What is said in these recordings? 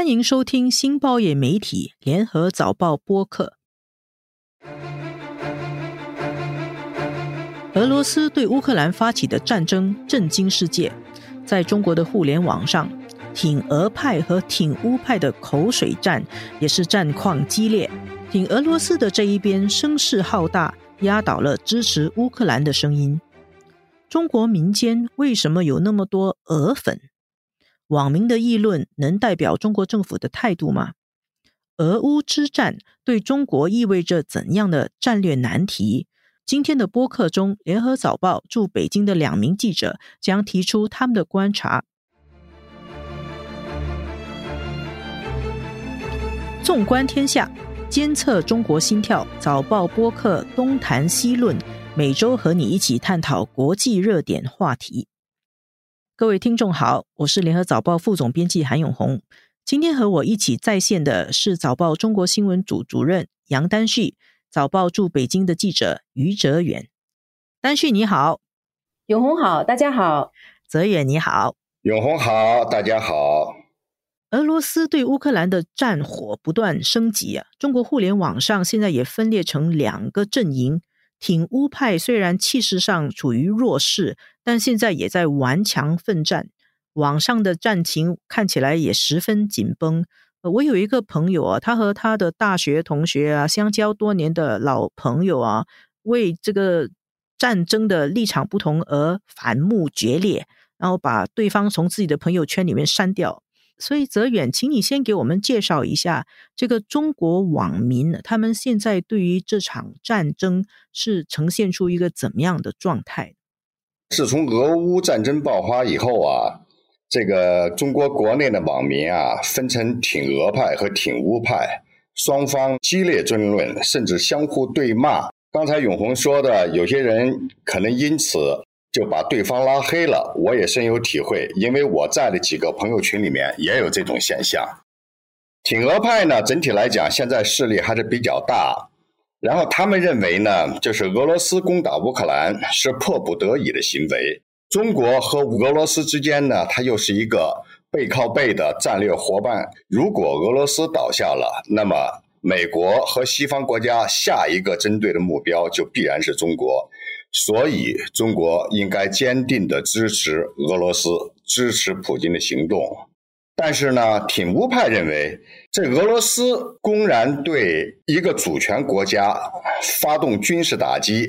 欢迎收听新报业媒体联合早报播客。俄罗斯对乌克兰发起的战争震惊世界，在中国的互联网上，挺俄派和挺乌派的口水战也是战况激烈。挺俄罗斯的这一边声势浩大，压倒了支持乌克兰的声音。中国民间为什么有那么多俄粉？网民的议论能代表中国政府的态度吗？俄乌之战对中国意味着怎样的战略难题？今天的播客中，联合早报驻北京的两名记者将提出他们的观察。纵观天下，监测中国心跳，早报播客东谈西论，每周和你一起探讨国际热点话题。各位听众好，我是联合早报副总编辑韩永红。今天和我一起在线的是早报中国新闻组主任杨丹旭。早报驻北京的记者于哲远，丹旭你好，永红好，大家好，泽远你好，永红好，大家好。俄罗斯对乌克兰的战火不断升级啊，中国互联网上现在也分裂成两个阵营，挺乌派虽然气势上处于弱势，但现在也在顽强奋战，网上的战情看起来也十分紧绷。我有一个朋友啊，他和他的大学同学啊，相交多年的老朋友啊，为这个战争的立场不同而反目决裂，然后把对方从自己的朋友圈里面删掉。所以泽远，请你先给我们介绍一下这个中国网民，他们现在对于这场战争是呈现出一个怎么样的状态？自从俄乌战争爆发以后啊。这个中国国内的网民啊，分成挺俄派和挺乌派，双方激烈争论，甚至相互对骂。刚才永红说的，有些人可能因此就把对方拉黑了，我也深有体会，因为我在的几个朋友群里面也有这种现象。挺俄派呢，整体来讲现在势力还是比较大，然后他们认为呢，就是俄罗斯攻打乌克兰是迫不得已的行为。中国和俄罗斯之间呢，它又是一个背靠背的战略伙伴。如果俄罗斯倒下了，那么美国和西方国家下一个针对的目标就必然是中国。所以，中国应该坚定的支持俄罗斯，支持普京的行动。但是呢，挺乌派认为，这俄罗斯公然对一个主权国家发动军事打击，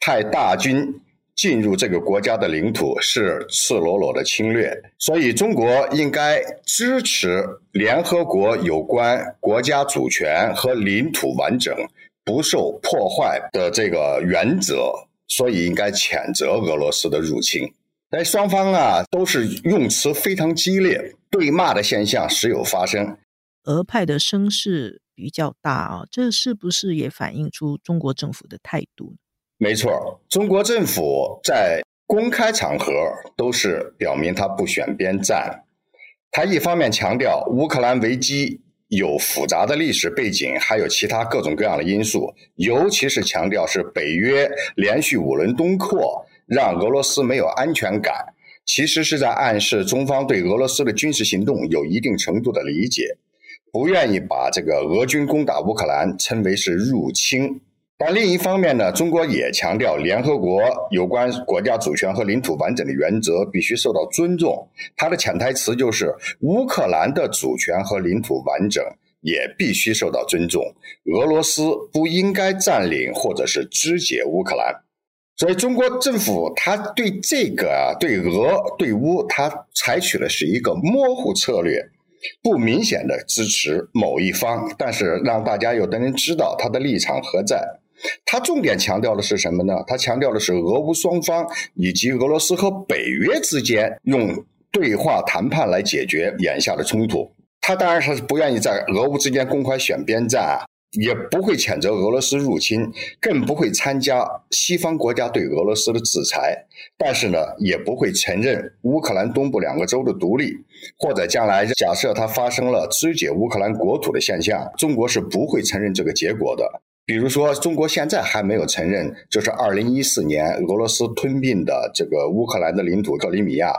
派大军。进入这个国家的领土是赤裸裸的侵略，所以中国应该支持联合国有关国家主权和领土完整不受破坏的这个原则，所以应该谴责俄罗斯的入侵。但双方啊都是用词非常激烈，对骂的现象时有发生。俄派的声势比较大啊，这是不是也反映出中国政府的态度？没错，中国政府在公开场合都是表明他不选边站。他一方面强调乌克兰危机有复杂的历史背景，还有其他各种各样的因素，尤其是强调是北约连续五轮东扩让俄罗斯没有安全感，其实是在暗示中方对俄罗斯的军事行动有一定程度的理解，不愿意把这个俄军攻打乌克兰称为是入侵。但另一方面呢，中国也强调，联合国有关国家主权和领土完整的原则必须受到尊重。它的潜台词就是，乌克兰的主权和领土完整也必须受到尊重。俄罗斯不应该占领或者是肢解乌克兰。所以，中国政府它对这个啊对俄对乌，它采取的是一个模糊策略，不明显的支持某一方，但是让大家有的人知道它的立场何在。他重点强调的是什么呢？他强调的是俄乌双方以及俄罗斯和北约之间用对话谈判来解决眼下的冲突。他当然他是不愿意在俄乌之间公开选边站啊，也不会谴责俄罗斯入侵，更不会参加西方国家对俄罗斯的制裁。但是呢，也不会承认乌克兰东部两个州的独立，或者将来假设它发生了肢解乌克兰国土的现象，中国是不会承认这个结果的。比如说，中国现在还没有承认，就是二零一四年俄罗斯吞并的这个乌克兰的领土克里米亚，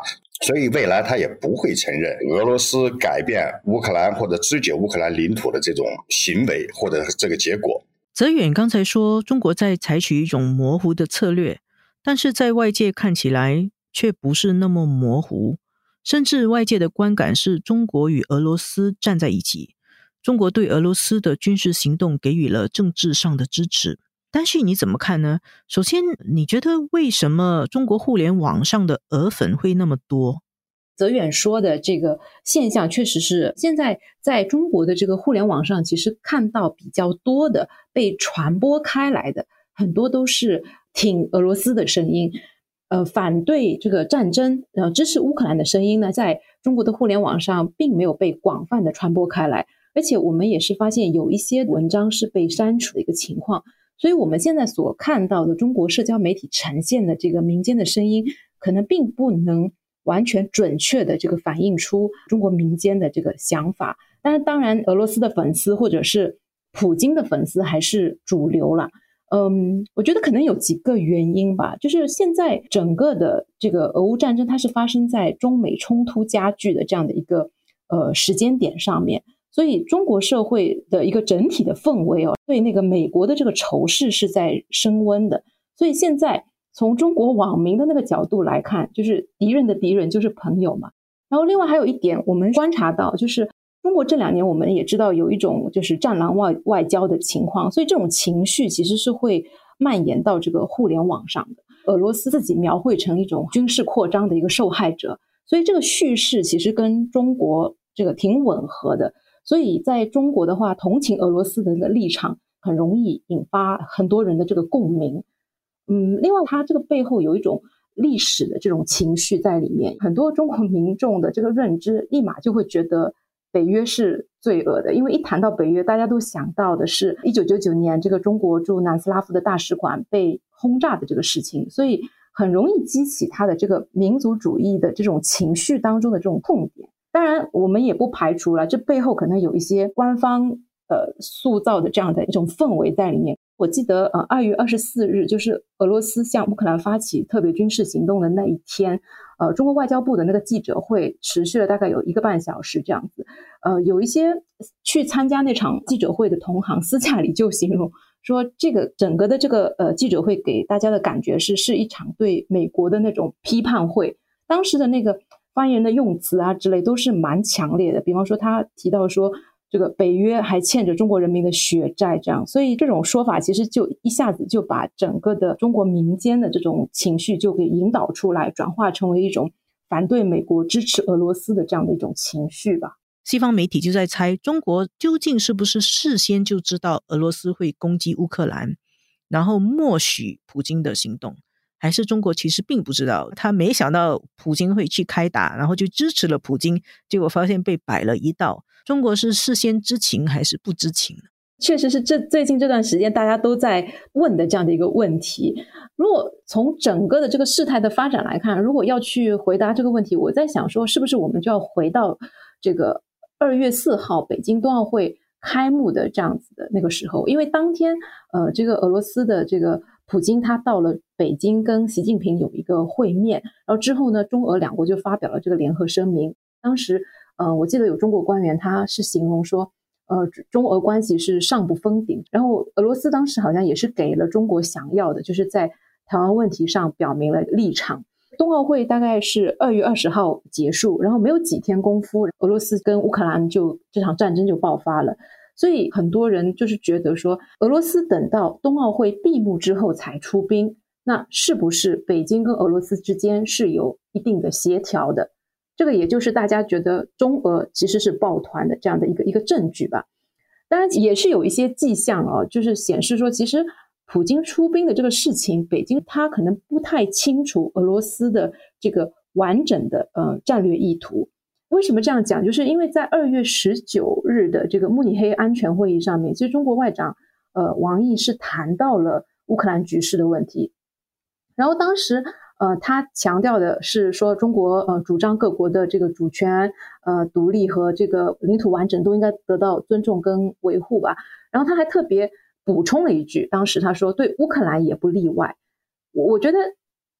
所以未来他也不会承认俄罗斯改变乌克兰或者肢解乌克兰领土的这种行为或者这个结果。泽远刚才说，中国在采取一种模糊的策略，但是在外界看起来却不是那么模糊，甚至外界的观感是中国与俄罗斯站在一起，中国对俄罗斯的军事行动给予了政治上的支持。但是你怎么看呢？首先，你觉得为什么中国互联网上的俄粉会那么多？泽远说的这个现象，确实是现在在中国的这个互联网上，其实看到比较多的被传播开来的，很多都是挺俄罗斯的声音，呃，反对这个战争，呃，支持乌克兰的声音呢，在中国的互联网上并没有被广泛的传播开来，而且我们也是发现有一些文章是被删除的一个情况。所以，我们现在所看到的中国社交媒体呈现的这个民间的声音，可能并不能完全准确的这个反映出中国民间的这个想法。但是，当然，俄罗斯的粉丝或者是普京的粉丝还是主流了。嗯，我觉得可能有几个原因吧。就是现在整个的这个俄乌战争，它是发生在中美冲突加剧的这样的一个呃时间点上面。所以，中国社会的一个整体的氛围哦，对那个美国的这个仇视是在升温的。所以，现在从中国网民的那个角度来看，就是敌人的敌人就是朋友嘛。然后，另外还有一点，我们观察到，就是中国这两年我们也知道有一种就是战狼外外交的情况，所以这种情绪其实是会蔓延到这个互联网上的。俄罗斯自己描绘成一种军事扩张的一个受害者，所以这个叙事其实跟中国这个挺吻合的。所以，在中国的话，同情俄罗斯人的立场很容易引发很多人的这个共鸣。嗯，另外，它这个背后有一种历史的这种情绪在里面。很多中国民众的这个认知，立马就会觉得北约是罪恶的，因为一谈到北约，大家都想到的是一九九九年这个中国驻南斯拉夫的大使馆被轰炸的这个事情，所以很容易激起他的这个民族主义的这种情绪当中的这种痛点。当然，我们也不排除了这背后可能有一些官方呃塑造的这样的一种氛围在里面。我记得呃，二月二十四日就是俄罗斯向乌克兰发起特别军事行动的那一天，呃，中国外交部的那个记者会持续了大概有一个半小时这样子。呃，有一些去参加那场记者会的同行私下里就形容说，这个整个的这个呃记者会给大家的感觉是是一场对美国的那种批判会。当时的那个。发言人的用词啊之类都是蛮强烈的，比方说他提到说这个北约还欠着中国人民的血债，这样，所以这种说法其实就一下子就把整个的中国民间的这种情绪就给引导出来，转化成为一种反对美国、支持俄罗斯的这样的一种情绪吧。西方媒体就在猜，中国究竟是不是事先就知道俄罗斯会攻击乌克兰，然后默许普京的行动。还是中国其实并不知道，他没想到普京会去开打，然后就支持了普京，结果发现被摆了一道。中国是事先知情还是不知情？确实是这最近这段时间大家都在问的这样的一个问题。如果从整个的这个事态的发展来看，如果要去回答这个问题，我在想说，是不是我们就要回到这个二月四号北京冬奥会开幕的这样子的那个时候？因为当天，呃，这个俄罗斯的这个。普京他到了北京，跟习近平有一个会面，然后之后呢，中俄两国就发表了这个联合声明。当时，呃，我记得有中国官员他是形容说，呃，中俄关系是上不封顶。然后俄罗斯当时好像也是给了中国想要的，就是在台湾问题上表明了立场。冬奥会大概是二月二十号结束，然后没有几天功夫，俄罗斯跟乌克兰就这场战争就爆发了。所以很多人就是觉得说，俄罗斯等到冬奥会闭幕之后才出兵，那是不是北京跟俄罗斯之间是有一定的协调的？这个也就是大家觉得中俄其实是抱团的这样的一个一个证据吧。当然也是有一些迹象啊，就是显示说，其实普京出兵的这个事情，北京他可能不太清楚俄罗斯的这个完整的呃战略意图。为什么这样讲？就是因为在二月十九日的这个慕尼黑安全会议上面，其实中国外长呃王毅是谈到了乌克兰局势的问题。然后当时呃他强调的是说，中国呃主张各国的这个主权、呃独立和这个领土完整都应该得到尊重跟维护吧。然后他还特别补充了一句，当时他说对乌克兰也不例外。我我觉得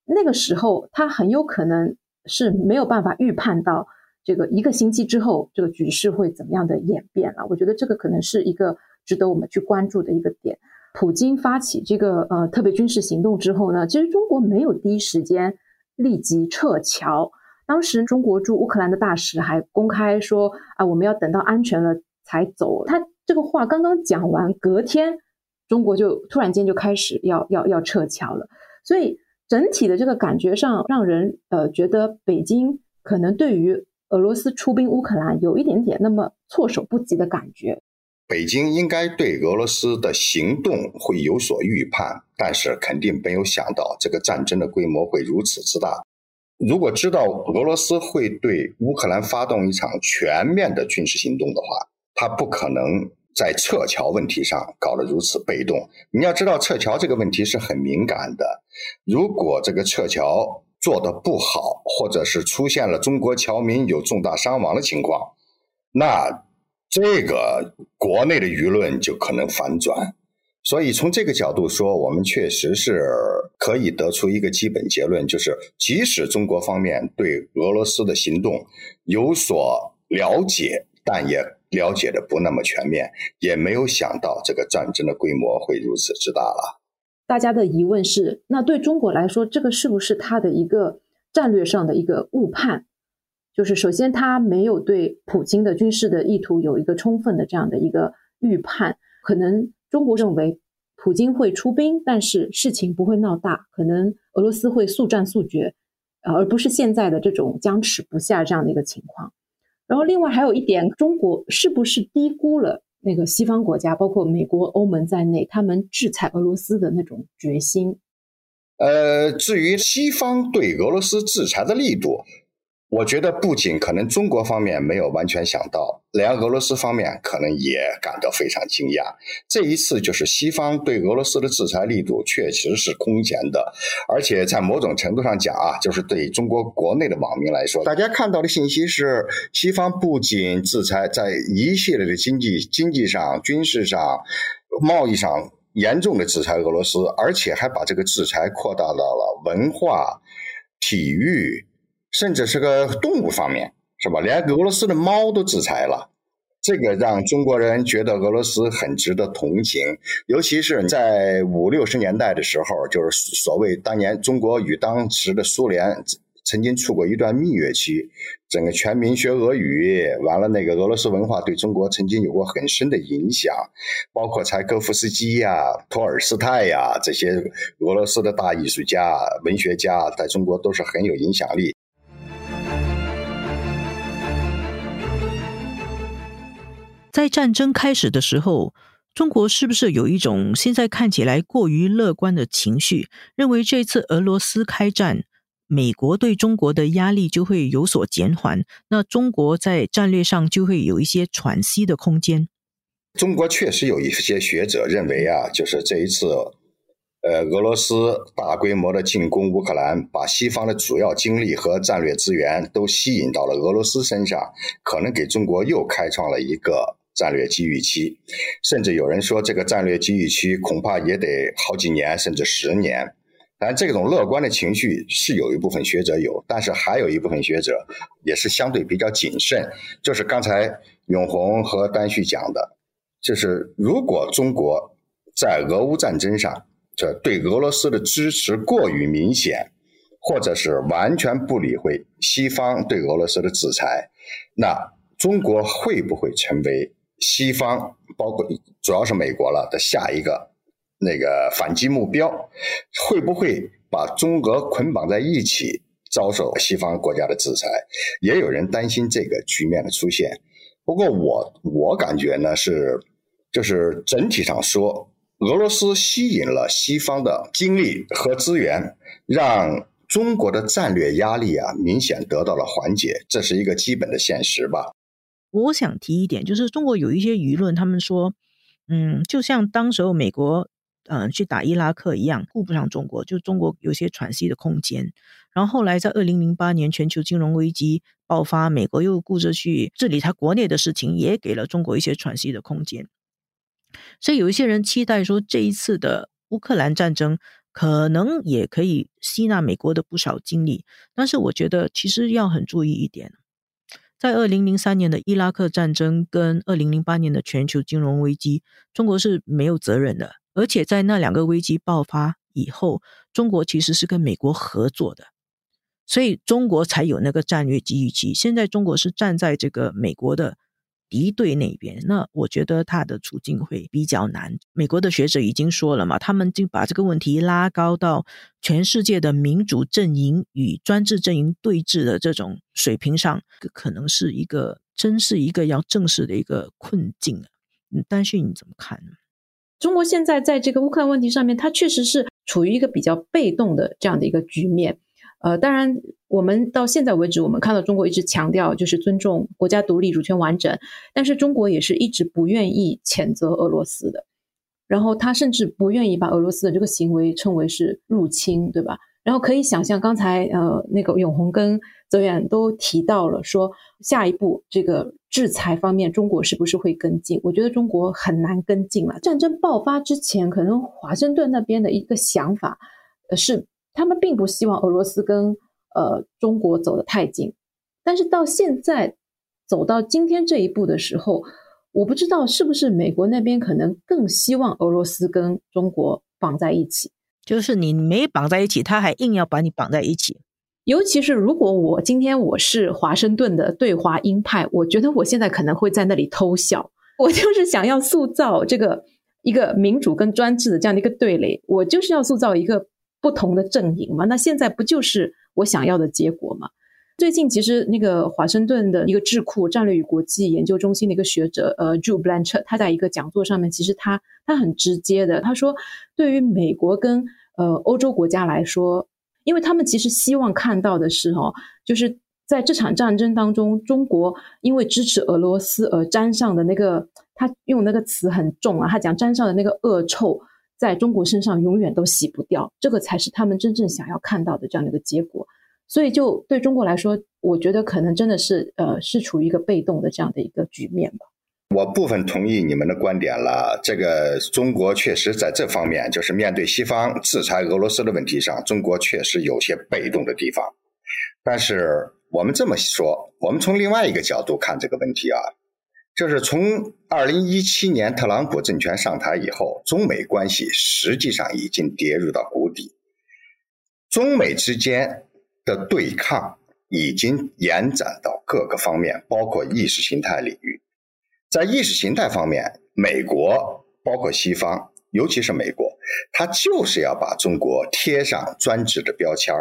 那个时候他很有可能。是没有办法预判到这个一个星期之后这个局势会怎么样的演变了。我觉得这个可能是一个值得我们去关注的一个点。普京发起这个呃特别军事行动之后呢，其实中国没有第一时间立即撤侨。当时中国驻乌克兰的大使还公开说啊，我们要等到安全了才走。他这个话刚刚讲完，隔天中国就突然间就开始要要要撤侨了。所以整体的这个感觉上，让人呃觉得北京可能对于俄罗斯出兵乌克兰有一点点那么措手不及的感觉。北京应该对俄罗斯的行动会有所预判，但是肯定没有想到这个战争的规模会如此之大。如果知道俄罗斯会对乌克兰发动一场全面的军事行动的话，他不可能在撤侨问题上搞得如此被动。你要知道，撤侨这个问题是很敏感的。如果这个撤侨做得不好，或者是出现了中国侨民有重大伤亡的情况，那这个国内的舆论就可能反转。所以从这个角度说，我们确实是可以得出一个基本结论，就是即使中国方面对俄罗斯的行动有所了解，但也了解的不那么全面，也没有想到这个战争的规模会如此之大了。大家的疑问是：那对中国来说，这个是不是他的一个战略上的一个误判？就是首先，他没有对普京的军事的意图有一个充分的这样的一个预判，可能。中国认为普京会出兵，但是事情不会闹大，可能俄罗斯会速战速决，而不是现在的这种僵持不下这样的一个情况。然后，另外还有一点，中国是不是低估了那个西方国家，包括美国、欧盟在内，他们制裁俄罗斯的那种决心？呃，至于西方对俄罗斯制裁的力度。我觉得不仅可能中国方面没有完全想到，连俄罗斯方面可能也感到非常惊讶。这一次就是西方对俄罗斯的制裁力度确实是空前的，而且在某种程度上讲啊，就是对中国国内的网民来说，大家看到的信息是，西方不仅制裁在一系列的经济、经济上、军事上、贸易上严重的制裁俄罗斯，而且还把这个制裁扩大到了文化、体育。甚至是个动物方面，是吧？连俄罗斯的猫都制裁了，这个让中国人觉得俄罗斯很值得同情。尤其是在五六十年代的时候，就是所谓当年中国与当时的苏联曾经处过一段蜜月期，整个全民学俄语，完了那个俄罗斯文化对中国曾经有过很深的影响，包括柴可夫斯基呀、托尔斯泰呀这些俄罗斯的大艺术家、文学家，在中国都是很有影响力。在战争开始的时候，中国是不是有一种现在看起来过于乐观的情绪，认为这次俄罗斯开战，美国对中国的压力就会有所减缓，那中国在战略上就会有一些喘息的空间？中国确实有一些学者认为啊，就是这一次，呃，俄罗斯大规模的进攻乌克兰，把西方的主要精力和战略资源都吸引到了俄罗斯身上，可能给中国又开创了一个。战略机遇期，甚至有人说这个战略机遇期恐怕也得好几年，甚至十年。但这种乐观的情绪是有一部分学者有，但是还有一部分学者也是相对比较谨慎。就是刚才永红和丹旭讲的，就是如果中国在俄乌战争上这对俄罗斯的支持过于明显，或者是完全不理会西方对俄罗斯的制裁，那中国会不会成为？西方包括主要是美国了的下一个那个反击目标，会不会把中俄捆绑在一起，遭受西方国家的制裁？也有人担心这个局面的出现。不过我我感觉呢是，就是整体上说，俄罗斯吸引了西方的精力和资源，让中国的战略压力啊明显得到了缓解，这是一个基本的现实吧。我想提一点，就是中国有一些舆论，他们说，嗯，就像当时候美国，嗯，去打伊拉克一样，顾不上中国，就中国有些喘息的空间。然后后来在二零零八年全球金融危机爆发，美国又顾着去治理他国内的事情，也给了中国一些喘息的空间。所以有一些人期待说，这一次的乌克兰战争，可能也可以吸纳美国的不少精力。但是我觉得其实要很注意一点，在二零零三年的伊拉克战争跟二零零八年的全球金融危机，中国是没有责任的。而且在那两个危机爆发以后，中国其实是跟美国合作的，所以中国才有那个战略机遇期。现在中国是站在这个美国的。敌对那边，那我觉得他的处境会比较难。美国的学者已经说了嘛，他们就把这个问题拉高到全世界的民主阵营与专制阵营对峙的这种水平上，可能是一个真是一个要正视的一个困境。嗯，但是你怎么看呢？中国现在在这个乌克兰问题上面，它确实是处于一个比较被动的这样的一个局面。呃，当然，我们到现在为止，我们看到中国一直强调就是尊重国家独立、主权完整，但是中国也是一直不愿意谴责俄罗斯的，然后他甚至不愿意把俄罗斯的这个行为称为是入侵，对吧？然后可以想象，刚才呃那个永红跟泽远都提到了，说下一步这个制裁方面，中国是不是会跟进？我觉得中国很难跟进了。战争爆发之前，可能华盛顿那边的一个想法呃是。他们并不希望俄罗斯跟呃中国走得太近，但是到现在走到今天这一步的时候，我不知道是不是美国那边可能更希望俄罗斯跟中国绑在一起，就是你没绑在一起，他还硬要把你绑在一起。尤其是如果我今天我是华盛顿的对华鹰派，我觉得我现在可能会在那里偷笑。我就是想要塑造这个一个民主跟专制的这样的一个对垒，我就是要塑造一个。不同的阵营嘛，那现在不就是我想要的结果吗？最近其实那个华盛顿的一个智库战略与国际研究中心的一个学者，呃，Drew Blanchard，他在一个讲座上面，其实他他很直接的，他说，对于美国跟呃欧洲国家来说，因为他们其实希望看到的是哦，就是在这场战争当中，中国因为支持俄罗斯而沾上的那个，他用那个词很重啊，他讲沾上的那个恶臭。在中国身上永远都洗不掉，这个才是他们真正想要看到的这样的一个结果。所以，就对中国来说，我觉得可能真的是呃，是处于一个被动的这样的一个局面吧。我部分同意你们的观点了。这个中国确实在这方面，就是面对西方制裁俄罗斯的问题上，中国确实有些被动的地方。但是我们这么说，我们从另外一个角度看这个问题啊。就是从二零一七年特朗普政权上台以后，中美关系实际上已经跌入到谷底。中美之间的对抗已经延展到各个方面，包括意识形态领域。在意识形态方面，美国包括西方，尤其是美国，他就是要把中国贴上专制的标签。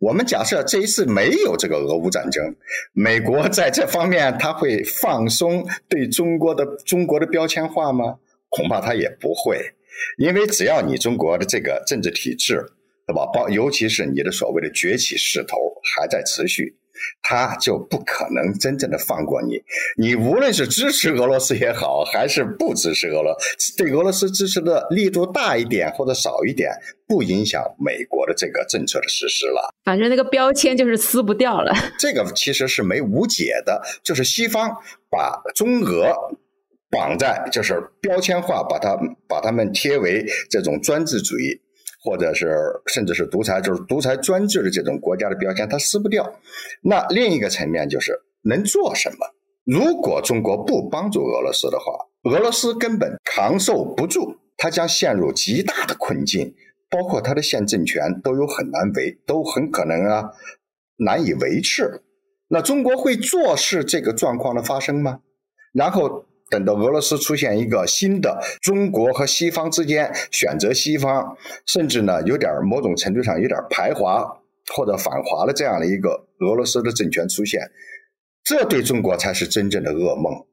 我们假设这一次没有这个俄乌战争，美国在这方面他会放松对中国的中国的标签化吗？恐怕他也不会，因为只要你中国的这个政治体制，对吧？包尤其是你的所谓的崛起势头还在持续。他就不可能真正的放过你。你无论是支持俄罗斯也好，还是不支持俄罗斯，对俄罗斯支持的力度大一点或者少一点，不影响美国的这个政策的实施了。反正那个标签就是撕不掉了。这个其实是没无解的，就是西方把中俄绑在，就是标签化，把它把他们贴为这种专制主义。或者是甚至是独裁，就是独裁专制的这种国家的标签，它撕不掉。那另一个层面就是能做什么？如果中国不帮助俄罗斯的话，俄罗斯根本扛受不住，它将陷入极大的困境，包括它的现政权都有很难维，都很可能啊难以维持。那中国会坐视这个状况的发生吗？然后。等到俄罗斯出现一个新的中国和西方之间选择西方，甚至呢有点某种程度上有点排华或者反华的这样的一个俄罗斯的政权出现，这对中国才是真正的噩梦。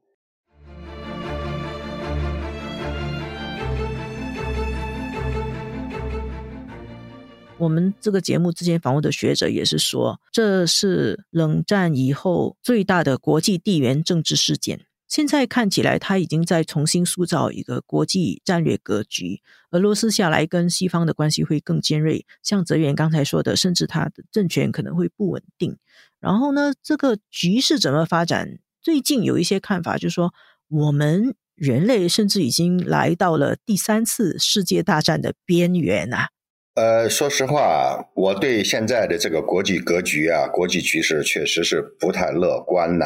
我们这个节目之前访问的学者也是说，这是冷战以后最大的国际地缘政治事件。现在看起来，他已经在重新塑造一个国际战略格局。俄罗斯下来跟西方的关系会更尖锐，像泽远刚才说的，甚至他的政权可能会不稳定。然后呢，这个局势怎么发展？最近有一些看法，就是说我们人类甚至已经来到了第三次世界大战的边缘啊！呃，说实话，我对现在的这个国际格局啊，国际局势确实是不太乐观呐。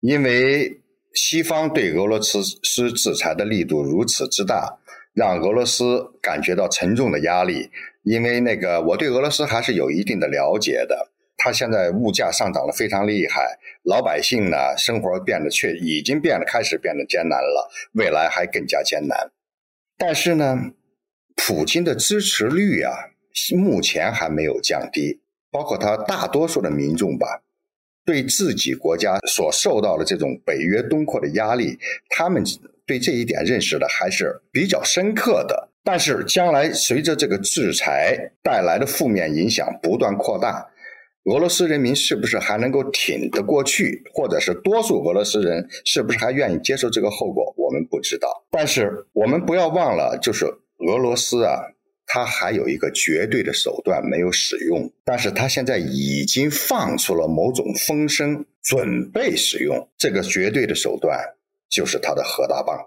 因为西方对俄罗斯施制裁的力度如此之大，让俄罗斯感觉到沉重的压力。因为那个，我对俄罗斯还是有一定的了解的。它现在物价上涨的非常厉害，老百姓呢生活变得却已经变得开始变得艰难了，未来还更加艰难。但是呢，普京的支持率啊，目前还没有降低，包括他大多数的民众吧，对自己国家所受到的这种北约东扩的压力，他们对这一点认识的还是比较深刻的。但是将来随着这个制裁带来的负面影响不断扩大。俄罗斯人民是不是还能够挺得过去，或者是多数俄罗斯人是不是还愿意接受这个后果，我们不知道。但是我们不要忘了，就是俄罗斯啊，他还有一个绝对的手段没有使用，但是他现在已经放出了某种风声，准备使用这个绝对的手段，就是他的核大棒，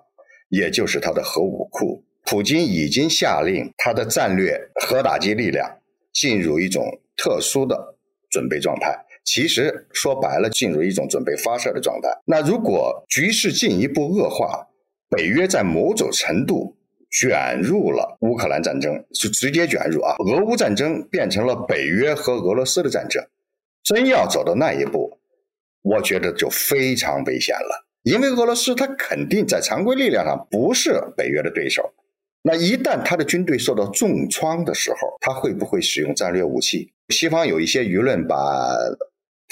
也就是他的核武库。普京已经下令他的战略核打击力量进入一种特殊的。准备状态，其实说白了，进入一种准备发射的状态。那如果局势进一步恶化，北约在某种程度卷入了乌克兰战争，是直接卷入啊，俄乌战争变成了北约和俄罗斯的战争。真要走到那一步，我觉得就非常危险了，因为俄罗斯它肯定在常规力量上不是北约的对手。那一旦他的军队受到重创的时候，他会不会使用战略武器？西方有一些舆论把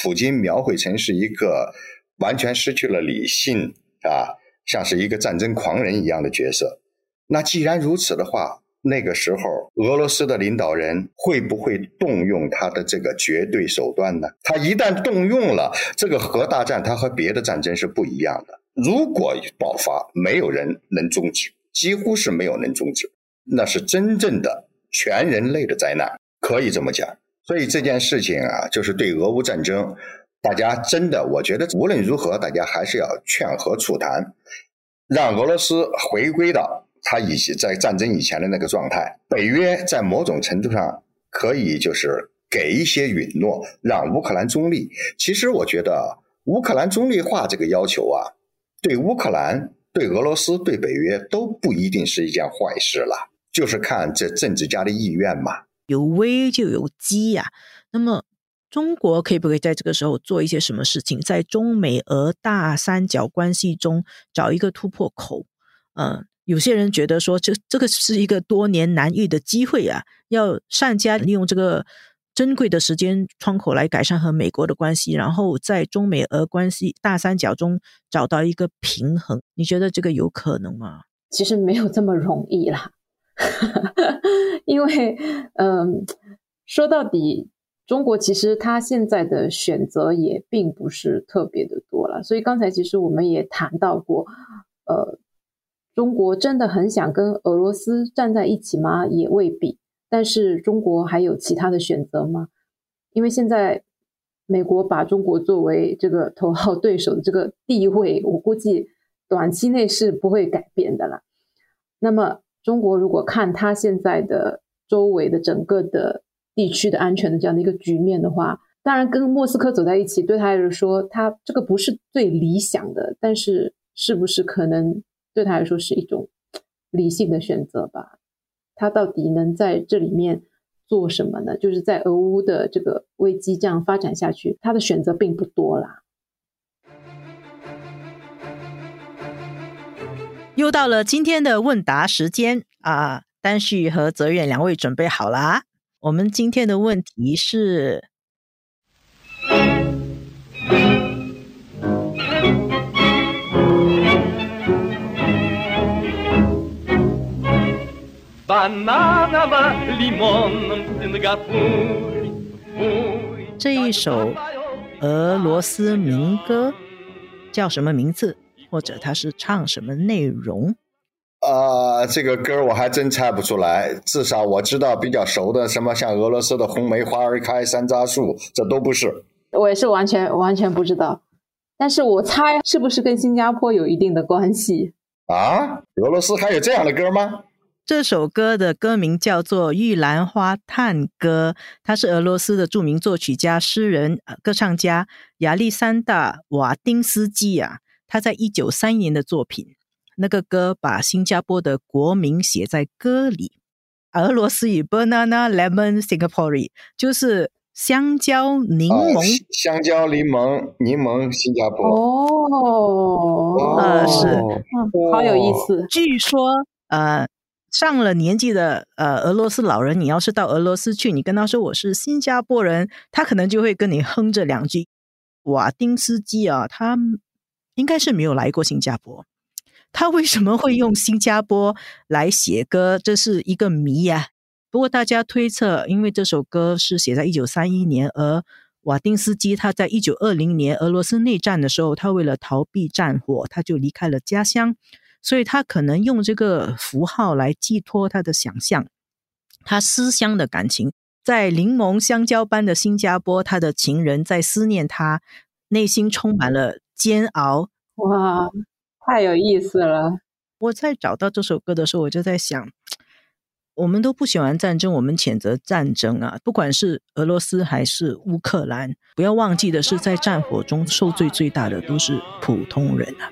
普京描绘成是一个完全失去了理性啊，像是一个战争狂人一样的角色。那既然如此的话，那个时候俄罗斯的领导人会不会动用他的这个绝对手段呢？他一旦动用了这个核大战，他和别的战争是不一样的。如果爆发，没有人能终止，几乎是没有能终止，那是真正的全人类的灾难，可以这么讲。所以这件事情啊，就是对俄乌战争，大家真的，我觉得无论如何，大家还是要劝和促谈，让俄罗斯回归到他以及在战争以前的那个状态。北约在某种程度上可以就是给一些允诺，让乌克兰中立。其实我觉得乌克兰中立化这个要求啊，对乌克兰、对俄罗斯、对北约都不一定是一件坏事了，就是看这政治家的意愿嘛。有危就有机呀，那么中国可以不可以在这个时候做一些什么事情，在中美俄大三角关系中找一个突破口？嗯，有些人觉得说这这个是一个多年难遇的机会啊，要善加利用这个珍贵的时间窗口来改善和美国的关系，然后在中美俄关系大三角中找到一个平衡。你觉得这个有可能吗？其实没有这么容易啦。因为，嗯，说到底，中国其实它现在的选择也并不是特别的多了。所以刚才其实我们也谈到过，呃，中国真的很想跟俄罗斯站在一起吗？也未必。但是中国还有其他的选择吗？因为现在美国把中国作为这个头号对手的这个地位，我估计短期内是不会改变的了。那么。中国如果看它现在的周围的整个的地区的安全的这样的一个局面的话，当然跟莫斯科走在一起，对他来说，他这个不是最理想的，但是是不是可能对他来说是一种理性的选择吧？他到底能在这里面做什么呢？就是在俄乌的这个危机这样发展下去，他的选择并不多啦。又到了今天的问答时间啊！丹旭和泽远两位准备好了。我们今天的问题是：这一首俄罗斯民歌叫什么名字？或者它是唱什么内容？啊，这个歌我还真猜不出来。至少我知道比较熟的，什么像俄罗斯的红梅花儿开，山楂树，这都不是。我也是完全完全不知道。但是我猜是不是跟新加坡有一定的关系？啊，俄罗斯还有这样的歌吗？这首歌的歌名叫做《玉兰花探歌》，它是俄罗斯的著名作曲家、诗人、歌唱家亚历山大·瓦丁斯基啊，他在一九三一年的作品。那个歌把新加坡的国名写在歌里，俄罗斯语 “banana lemon Singapore” 就是香蕉柠檬，香蕉柠檬柠檬新加坡。哦，呃是，好有意思。据说呃。上了年纪的呃俄罗斯老人，你要是到俄罗斯去，你跟他说我是新加坡人，他可能就会跟你哼这两句。瓦丁斯基啊，他应该是没有来过新加坡，他为什么会用新加坡来写歌，这是一个谜呀。不过大家推测，因为这首歌是写在一九三一年，而瓦丁斯基他在一九二零年俄罗斯内战的时候，他为了逃避战火，他就离开了家乡。所以他可能用这个符号来寄托他的想象，他思乡的感情，在柠檬香蕉般的新加坡，他的情人在思念他，内心充满了煎熬。哇，太有意思了！我在找到这首歌的时候，我就在想，我们都不喜欢战争，我们谴责战争啊，不管是俄罗斯还是乌克兰，不要忘记的是，在战火中受罪最大的都是普通人啊。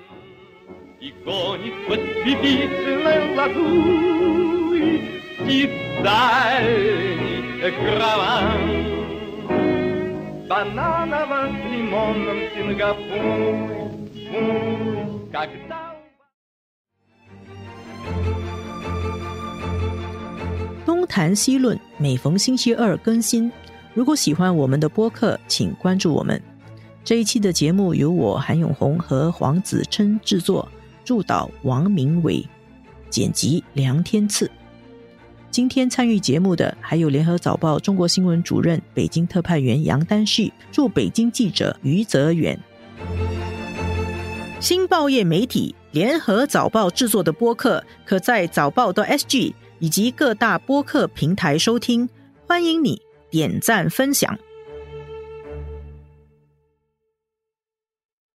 东谈西论，每逢星期二更新。如果喜欢我们的播客，请关注我们。这一期的节目由我韩永红和黄子琛制作。助导王明伟，剪辑梁天赐。今天参与节目的还有联合早报中国新闻主任、北京特派员杨丹旭，驻北京记者余泽远。新报业媒体联合早报制作的播客，可在早报的 SG 以及各大播客平台收听。欢迎你点赞分享。